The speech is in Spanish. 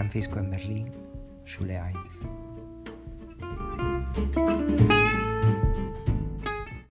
Francisco en Berlín, Schule 1.